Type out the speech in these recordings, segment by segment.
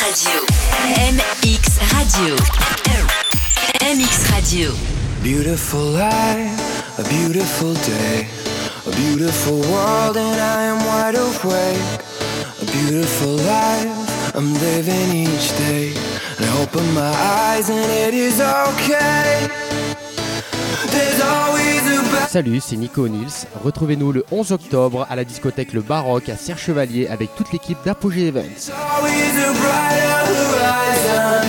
Radio. MX Radio. MX Radio. Beautiful life, a beautiful day, a beautiful world, and I am wide awake. A beautiful life, I'm living each day. And I open my eyes, and it is okay. Salut, c'est Nico Nils. Retrouvez-nous le 11 octobre à la discothèque Le Baroque à Serre Chevalier avec toute l'équipe d'Apogée Events. always a brighter horizon.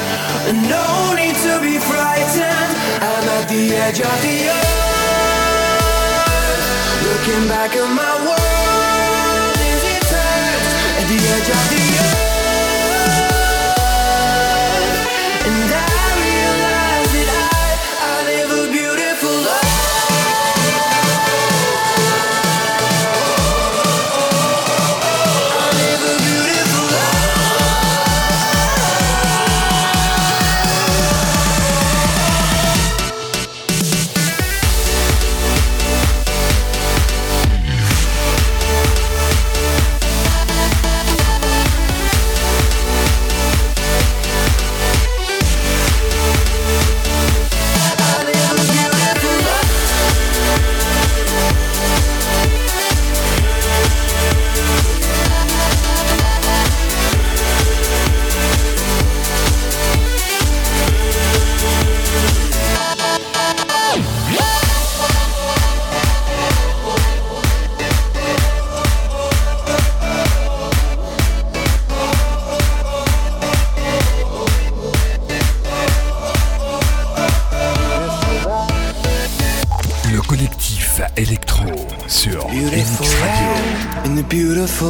No need to be frightened. I'm at the edge of the earth. Looking back at my world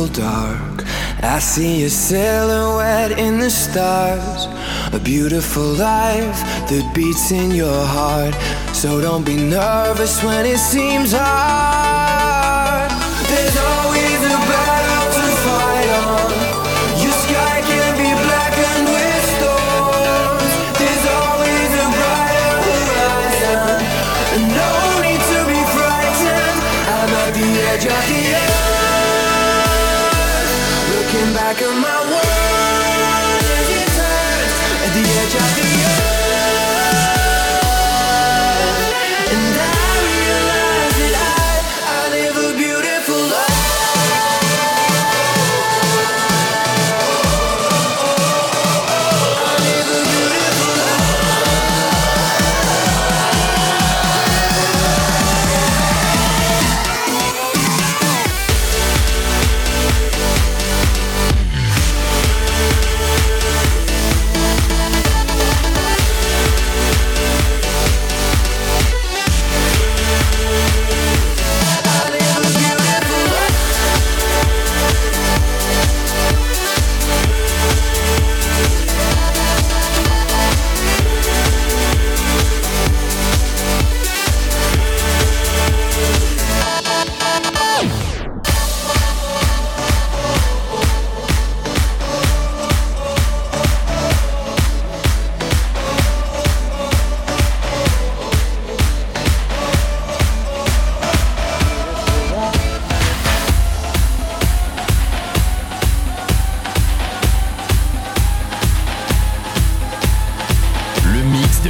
dark. I see a silhouette in the stars. A beautiful life that beats in your heart. So don't be nervous when it seems hard.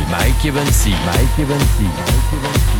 Mix de Mike Evansy. Mike Evansy.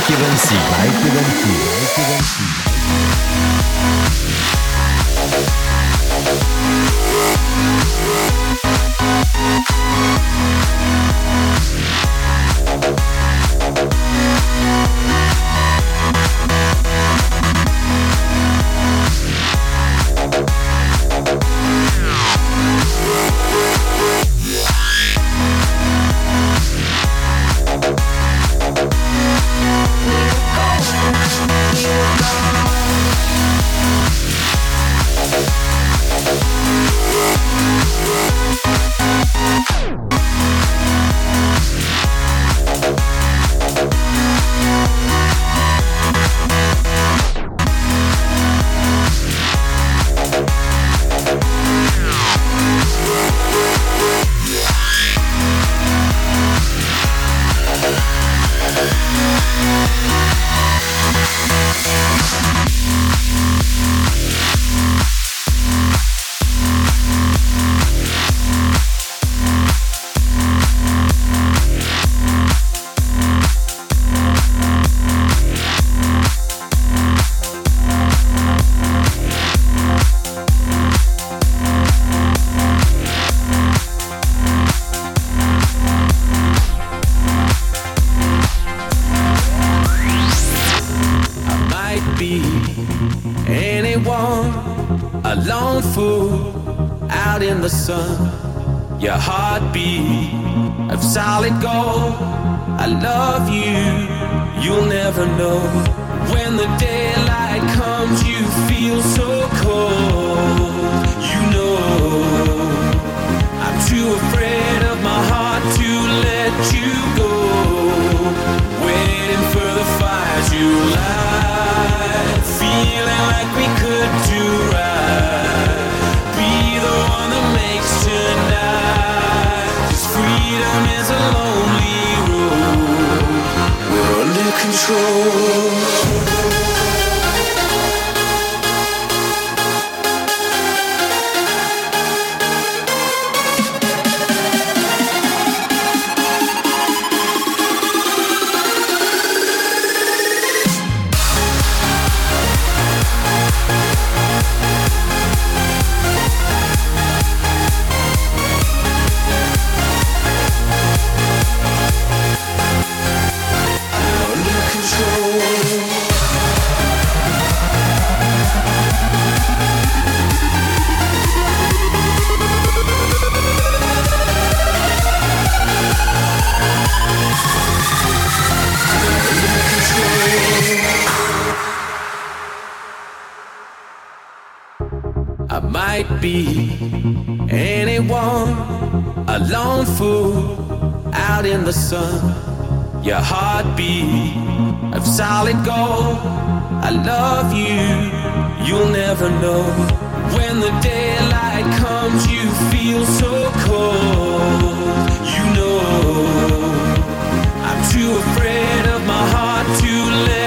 Mike Evancy. Mike Evancy. Mike Evancy. Mike Evancy. afraid of my heart to live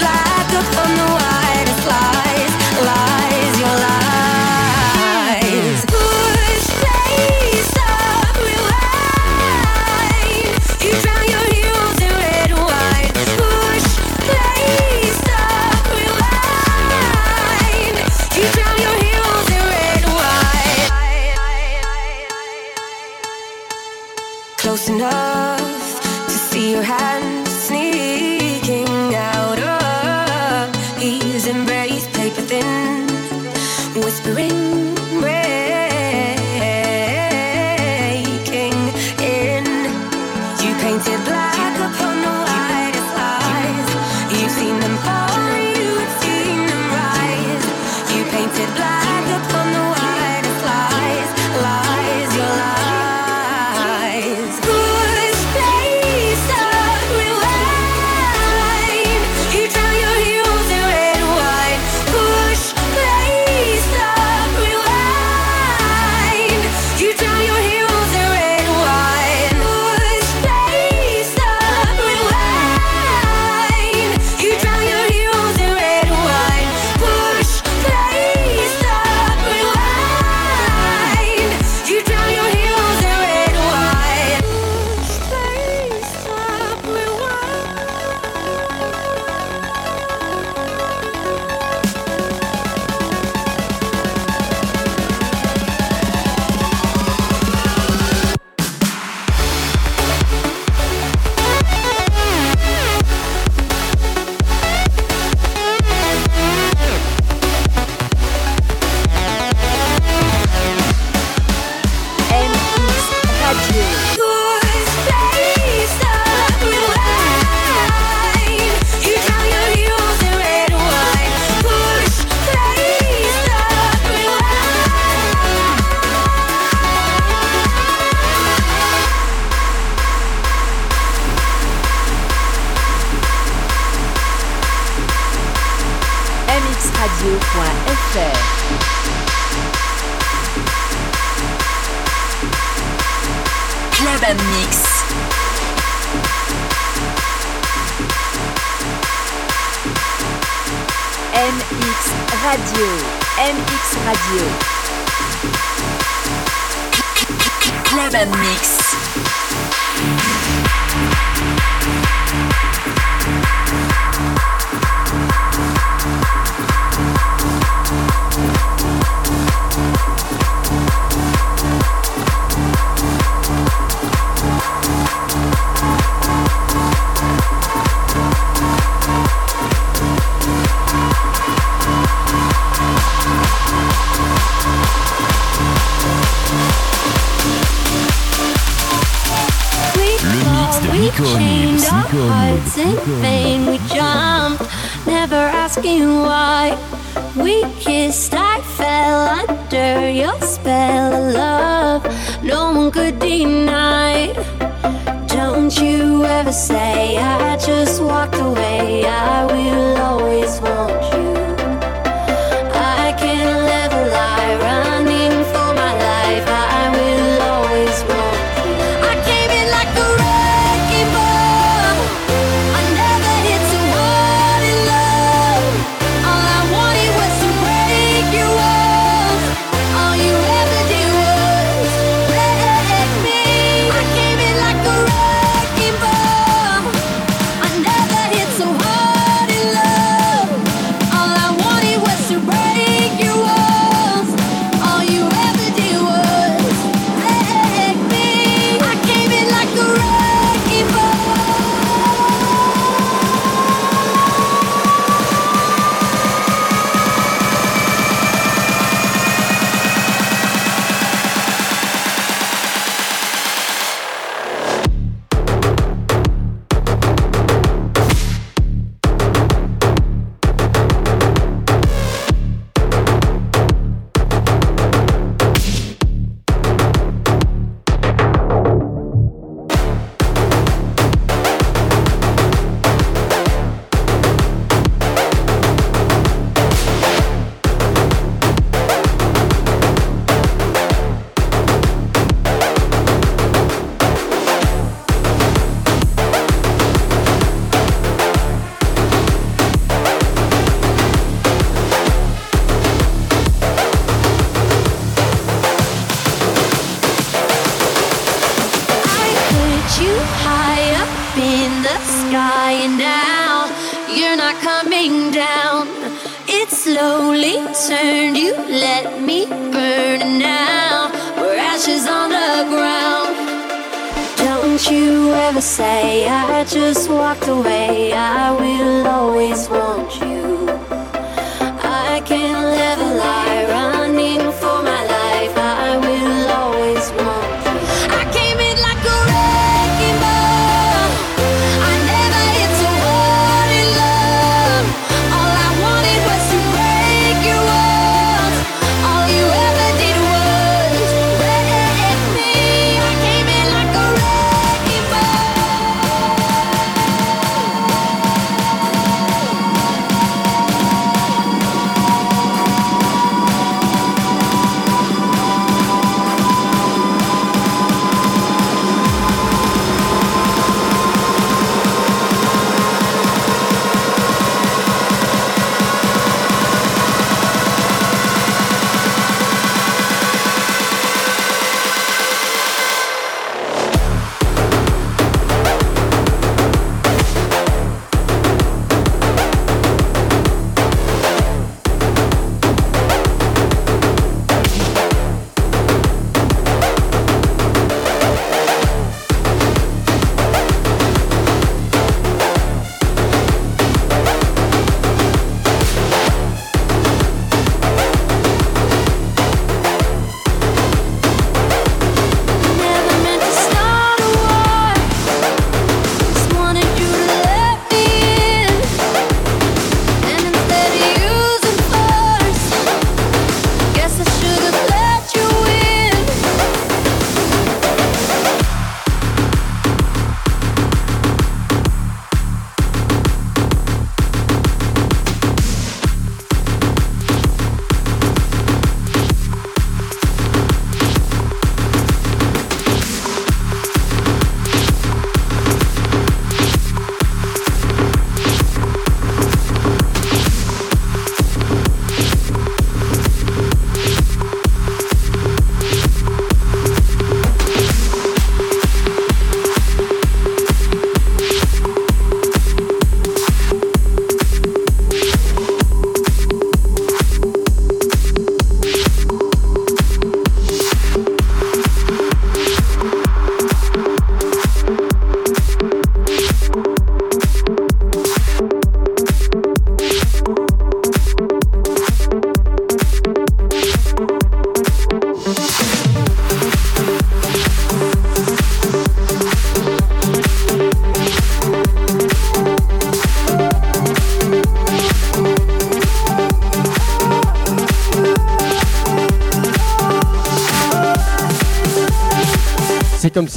like up on the widest line.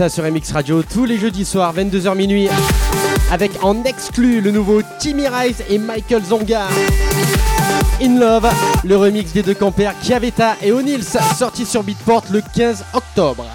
sur MX Radio tous les jeudis soirs, 22h minuit, avec en exclu le nouveau Timmy Rice et Michael Zonga. In Love, le remix des deux campers Chiavetta et O'Neills, sorti sur Beatport le 15 octobre.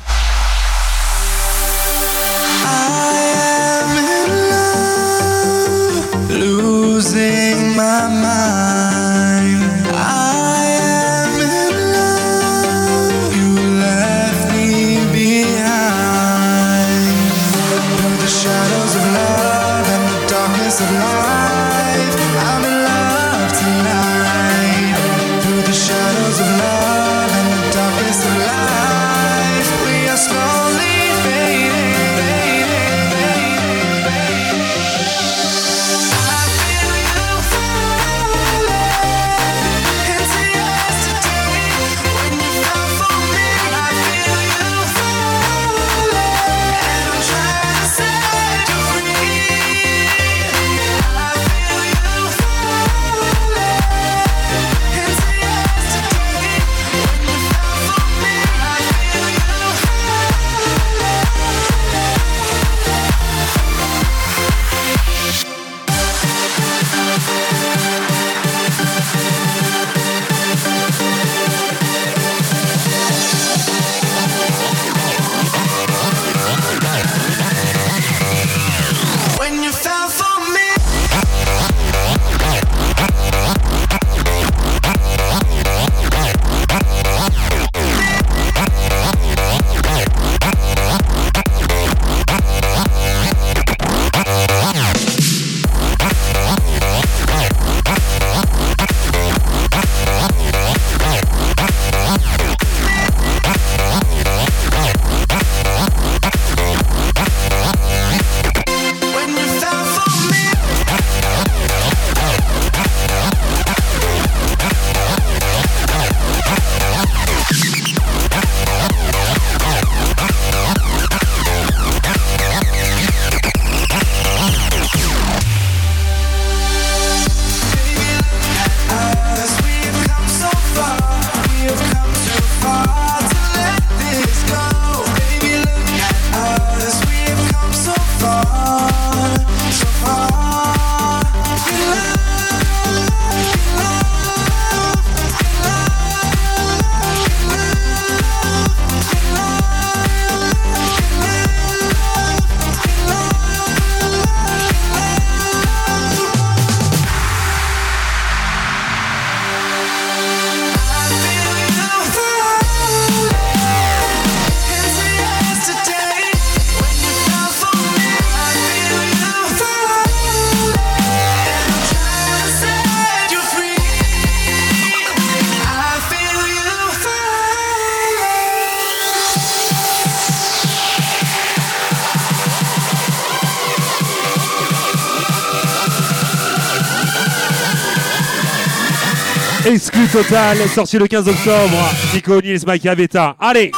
Total, sorti le 15 octobre. Nico Nils, Mike Abeta. Allez!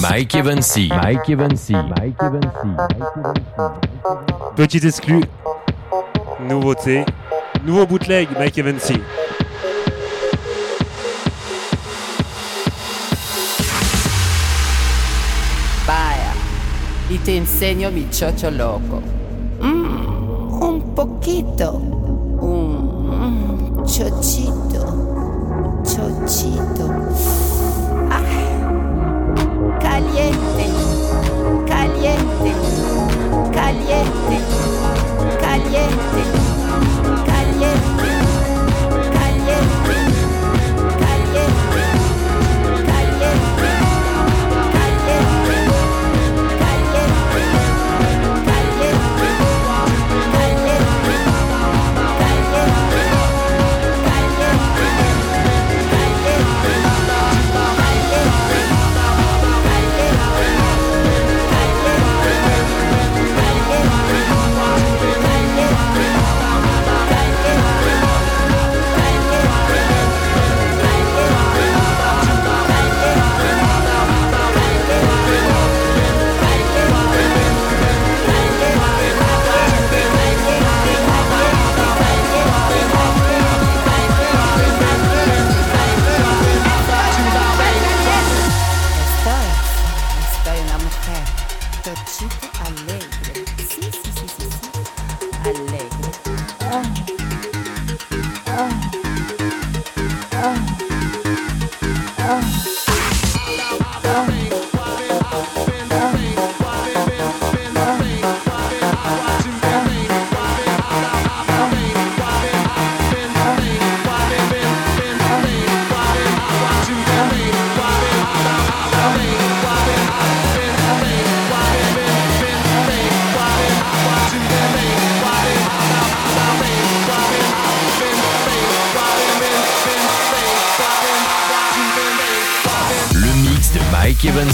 Mike Evansy. Mike Evansy. Mike Evansy. Petit exclu. Nouveauté. Nouveau bootleg, Mike Evansy. Vaya, y te enseño mi chocho loco. Mm, un poquito. Un mm. Chochito.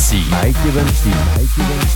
Mike Evansy. Mike Evansy. Mike Evansy.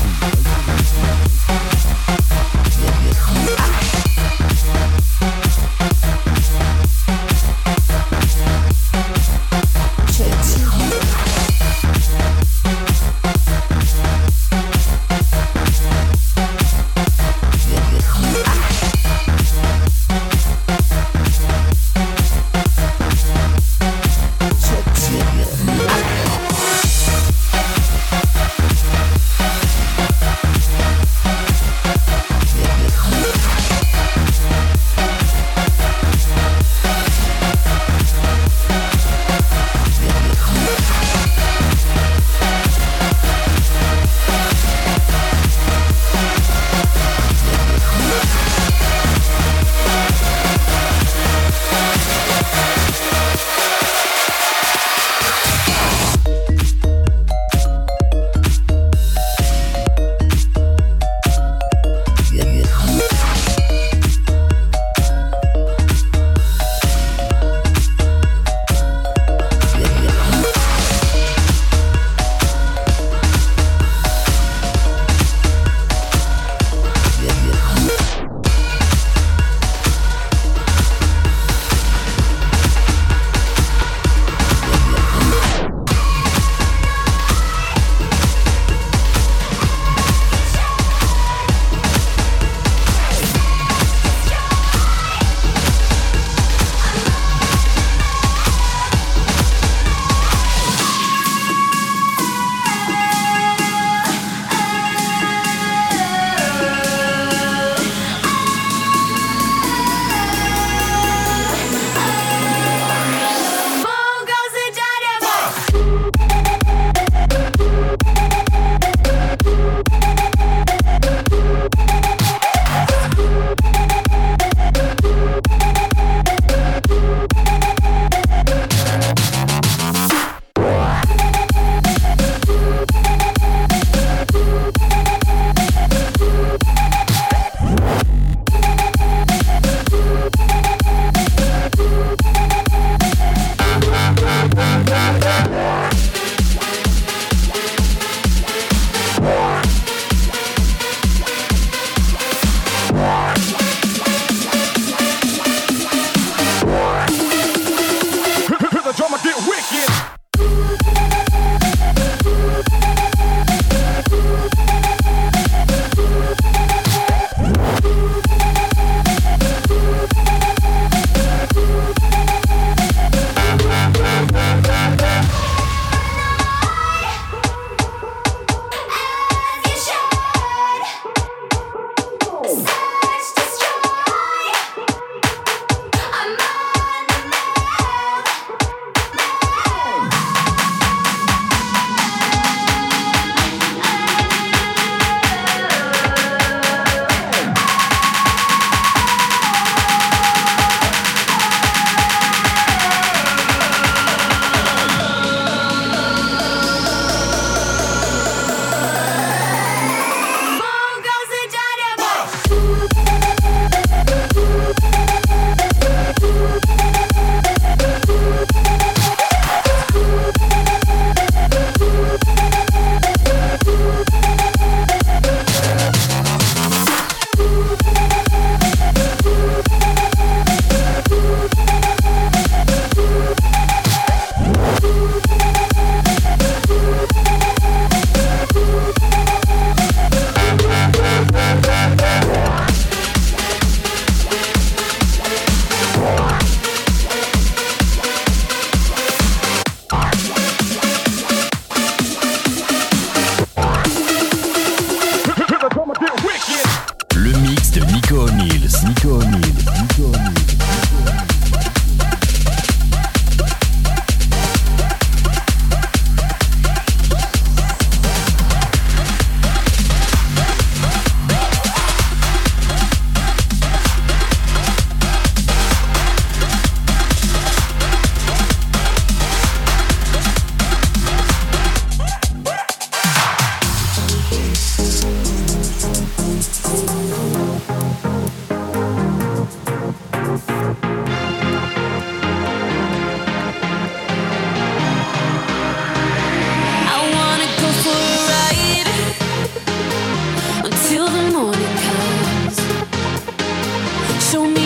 So me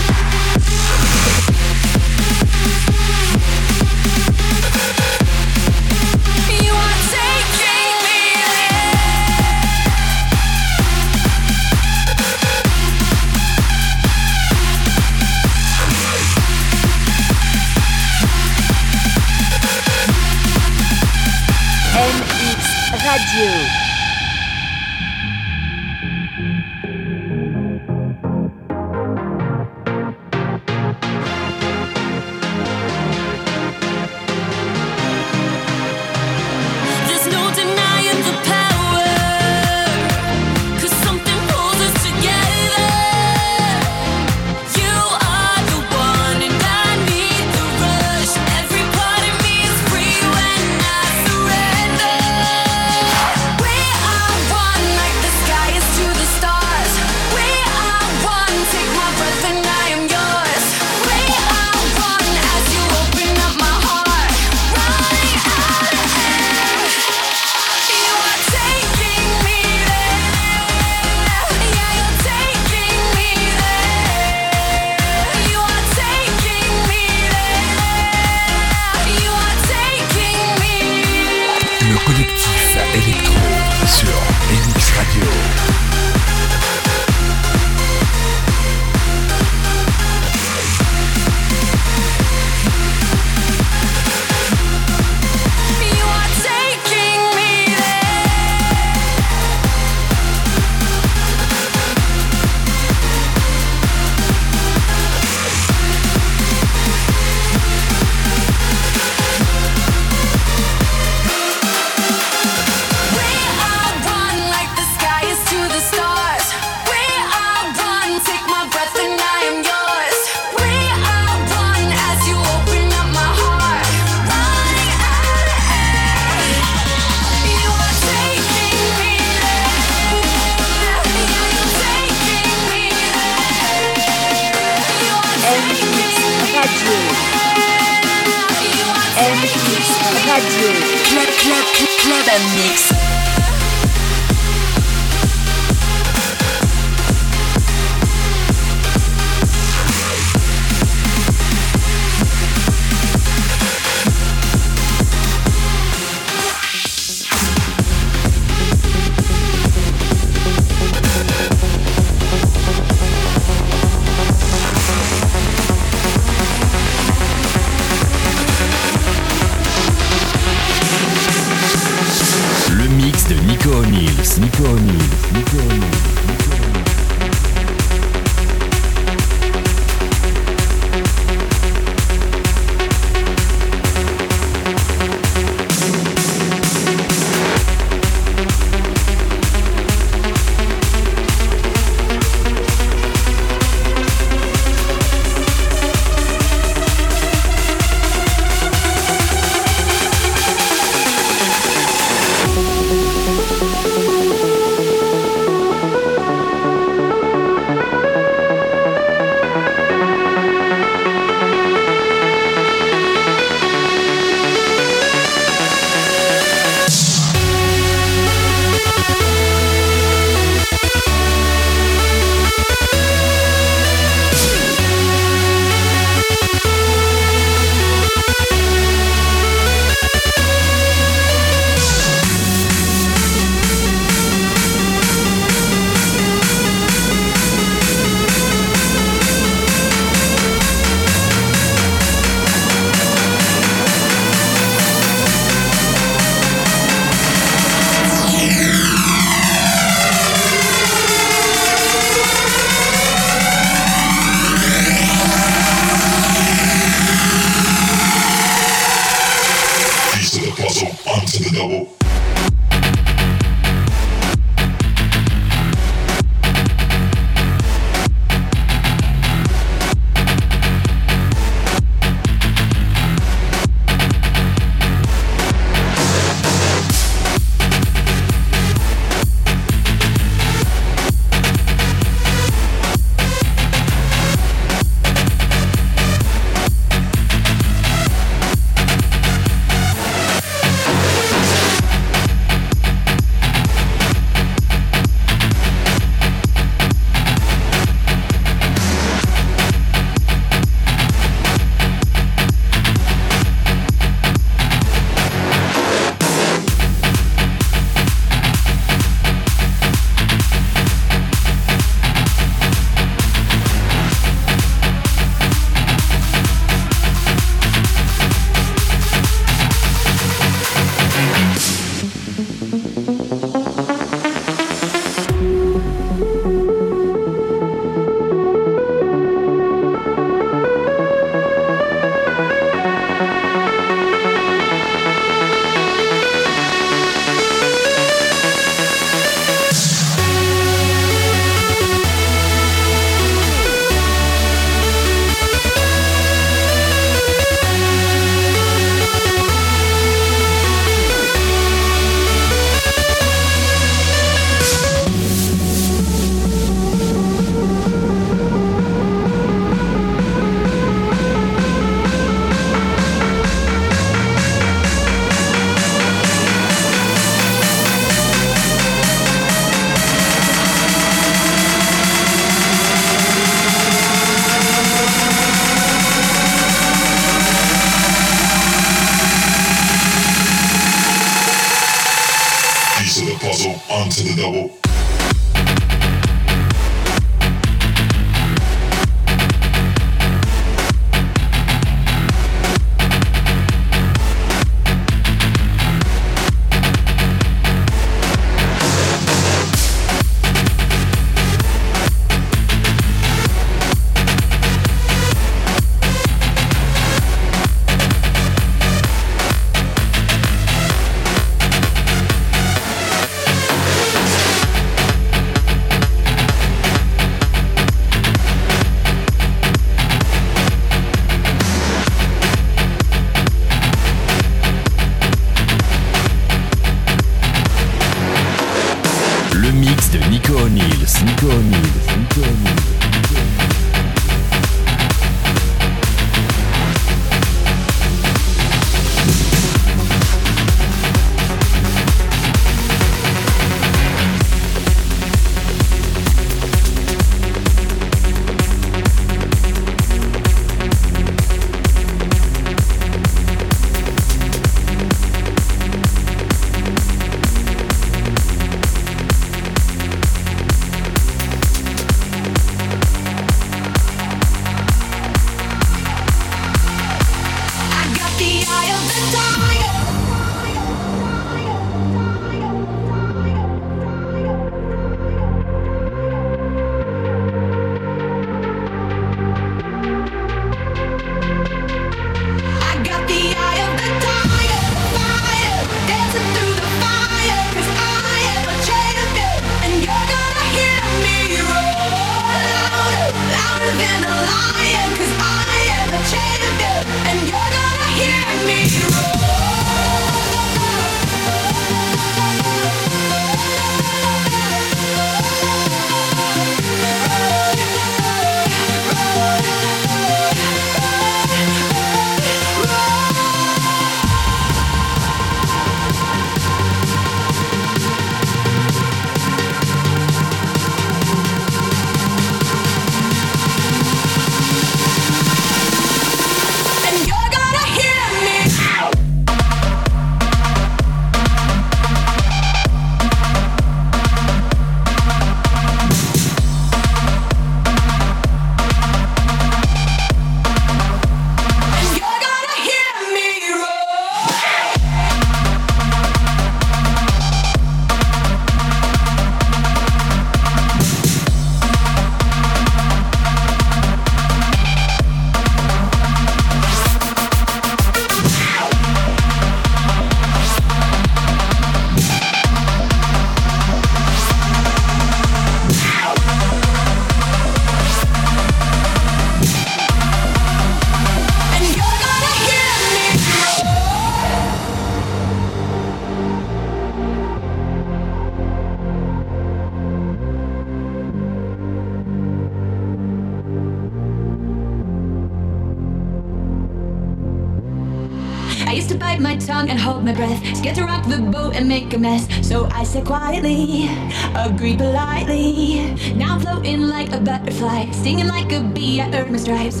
make a mess. So I said quietly, agree politely. Now I'm floating like a butterfly, singing like a bee. I earned my stripes.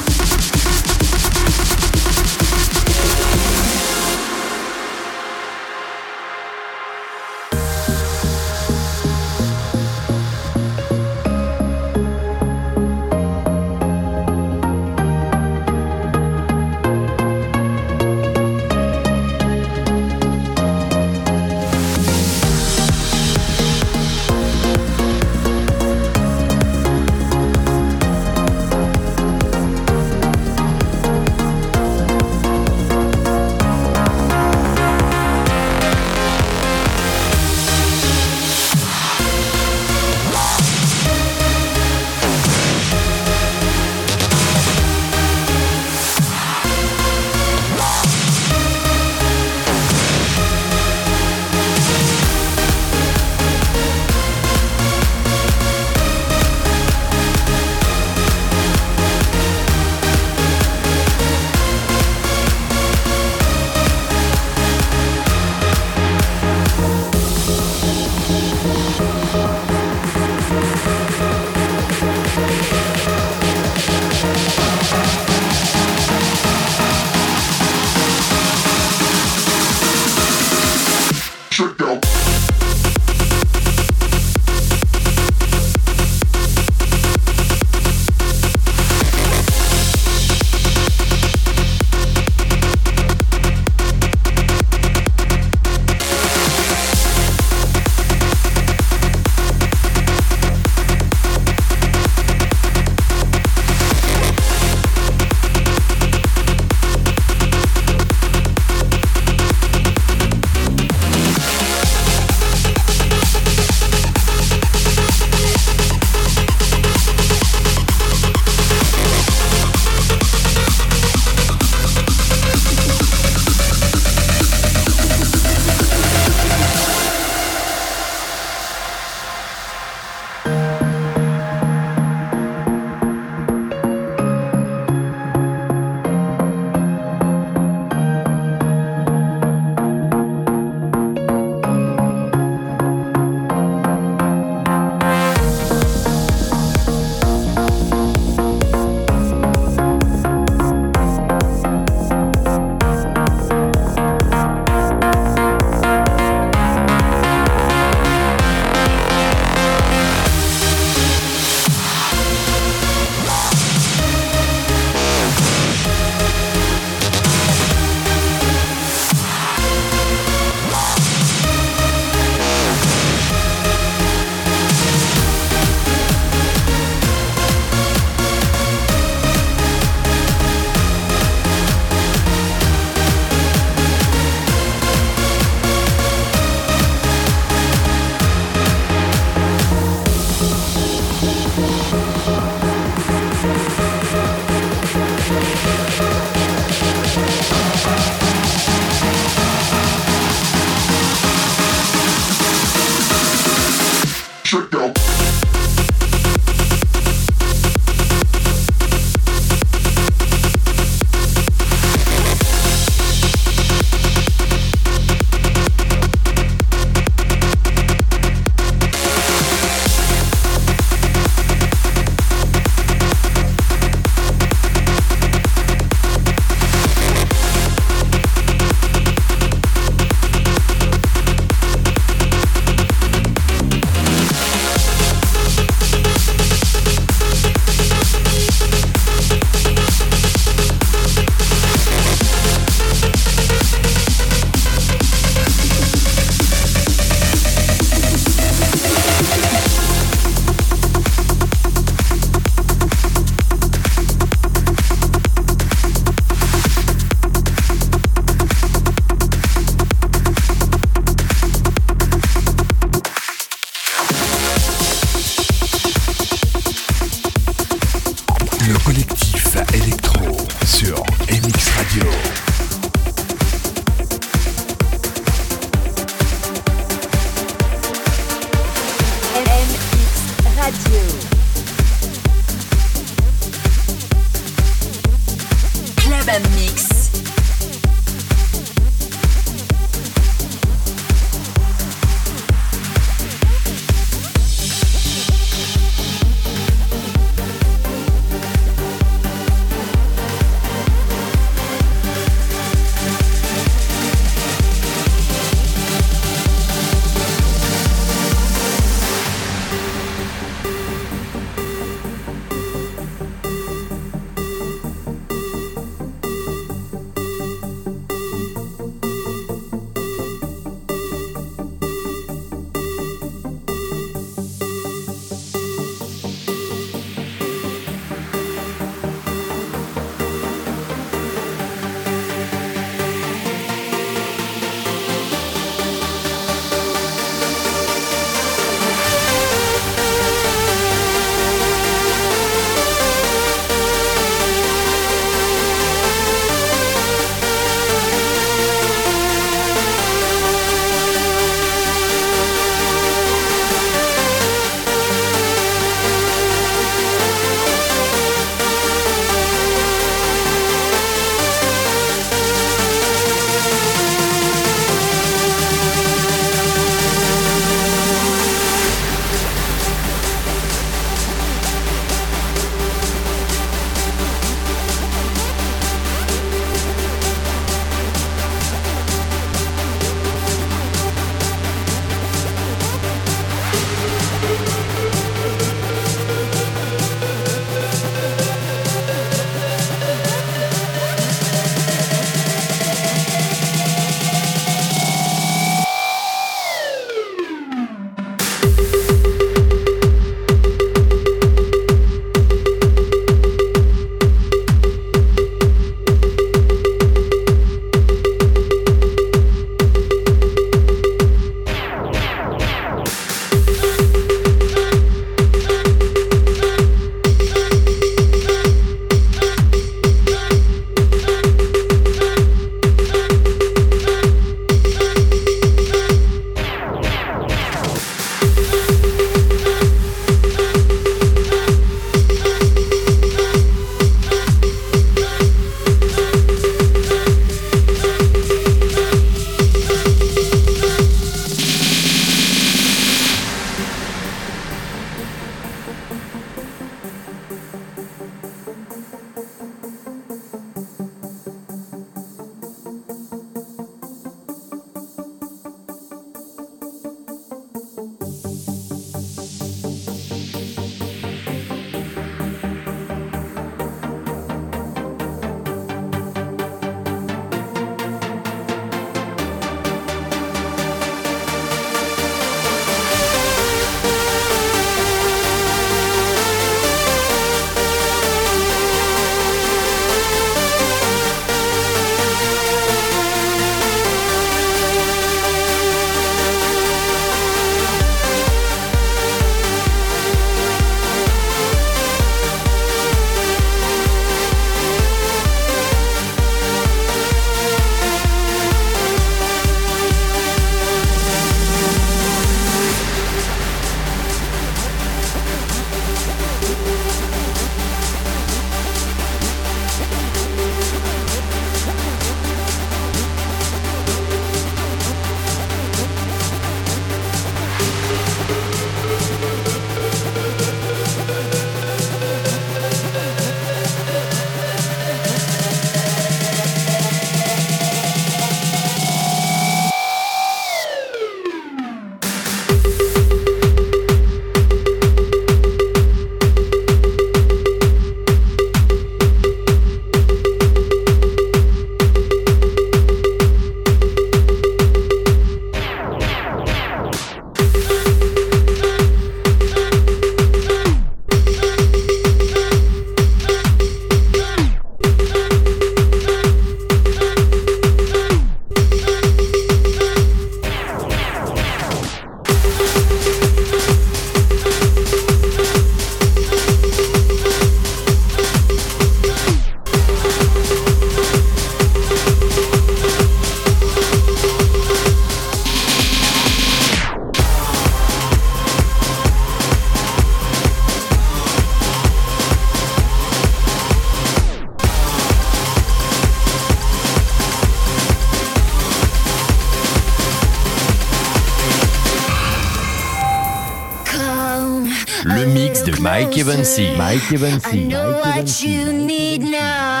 Bansi. Mike Bansi. I know Mike what you need now.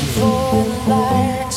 for the light.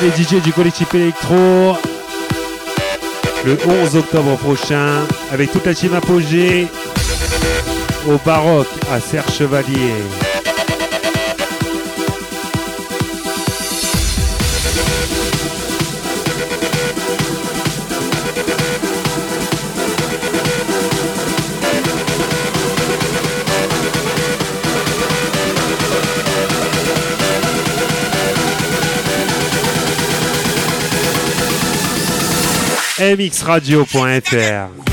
Les DJ du collectif Electro le 11 octobre prochain avec toute la team Apogée au Baroque à Serre Chevalier. mxradio.fr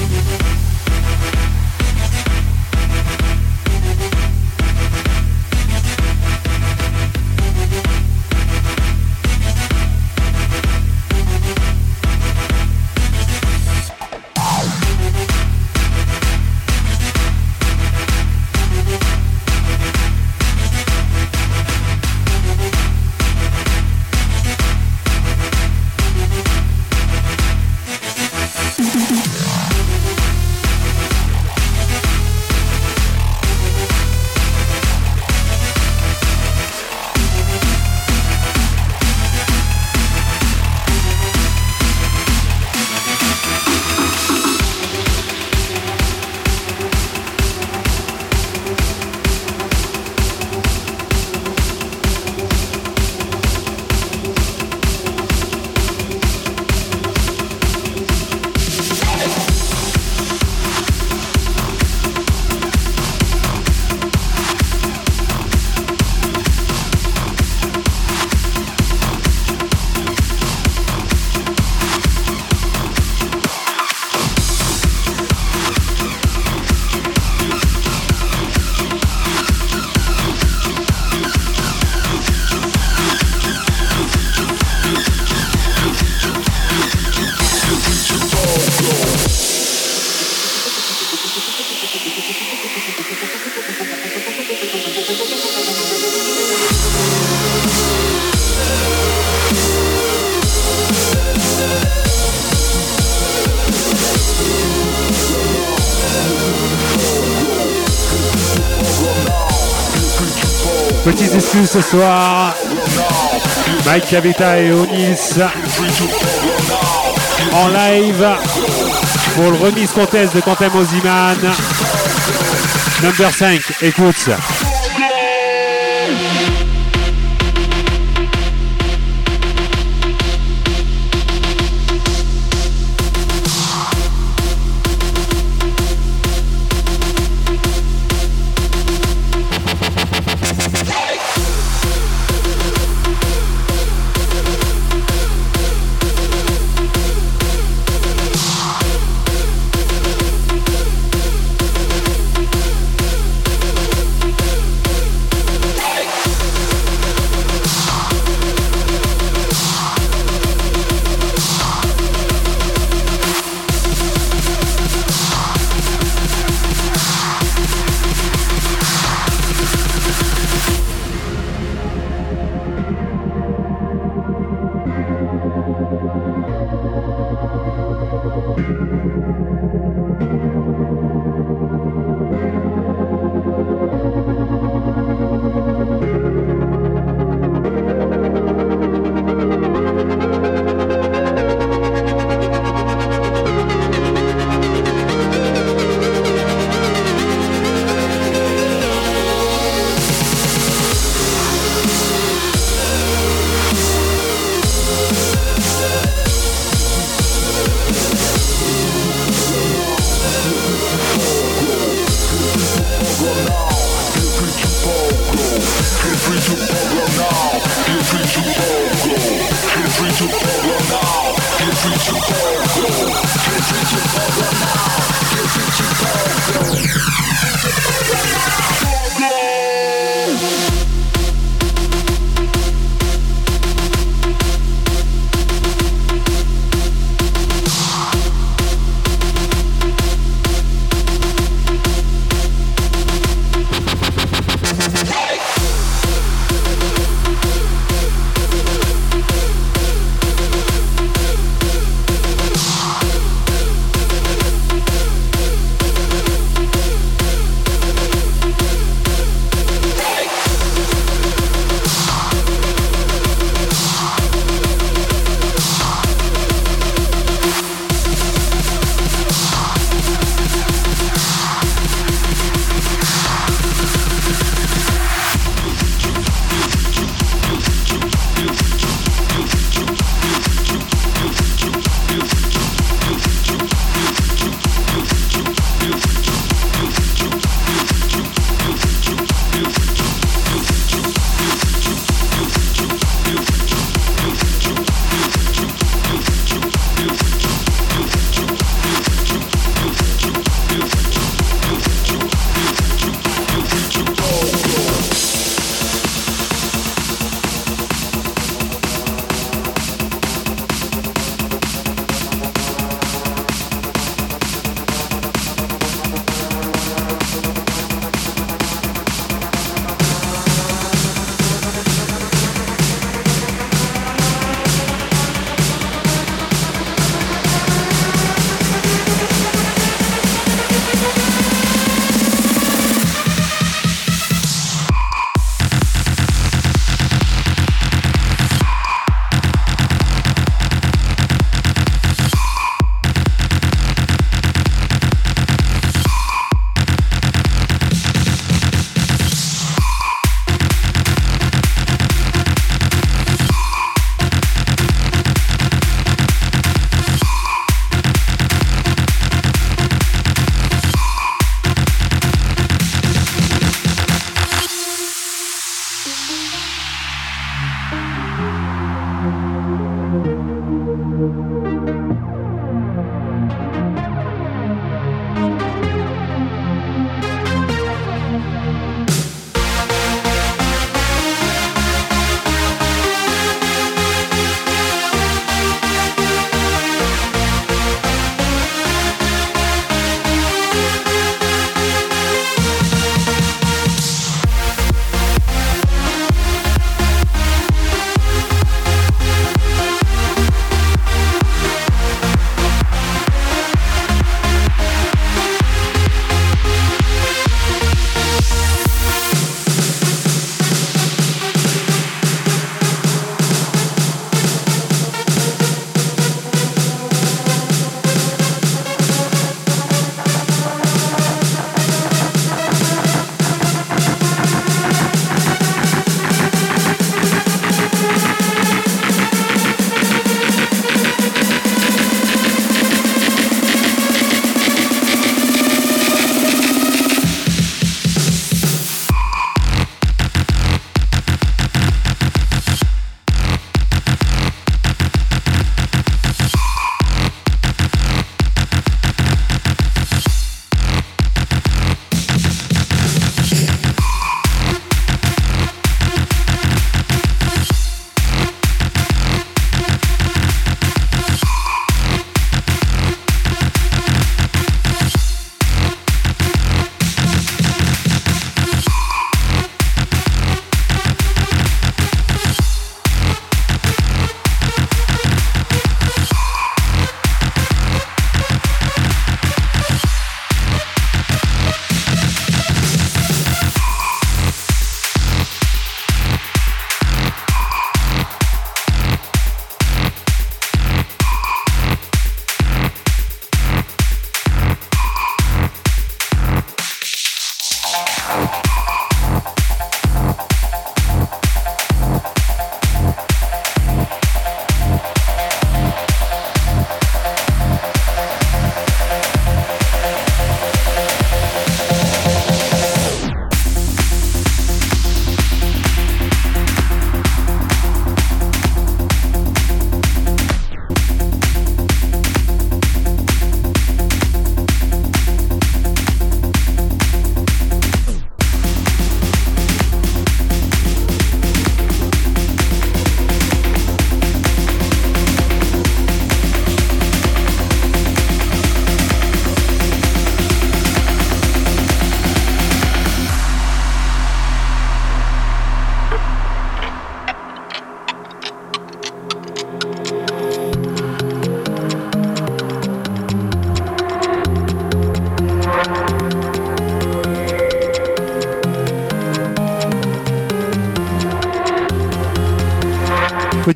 Ce soir. Mike Cavita et Onis en live pour le remise contest de Quentin Moziman. Number 5, écoute.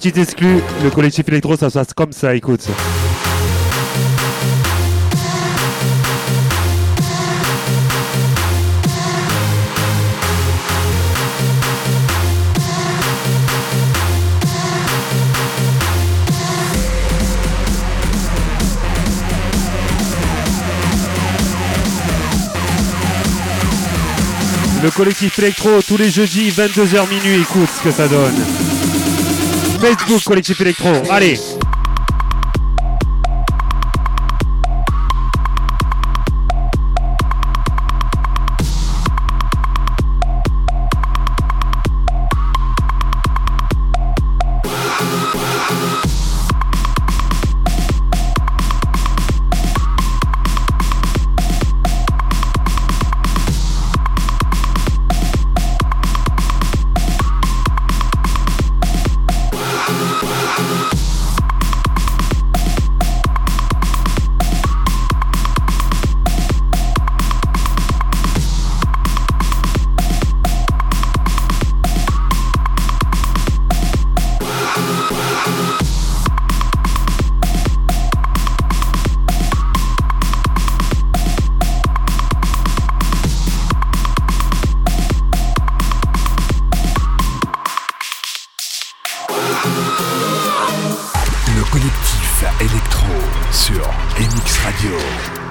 Petit exclu, le collectif électro, ça se passe comme ça, écoute. Le collectif électro tous les jeudis 22h minuit, écoute ce que ça donne. Facebook collectif électro, allez collectif électro sur MX Radio.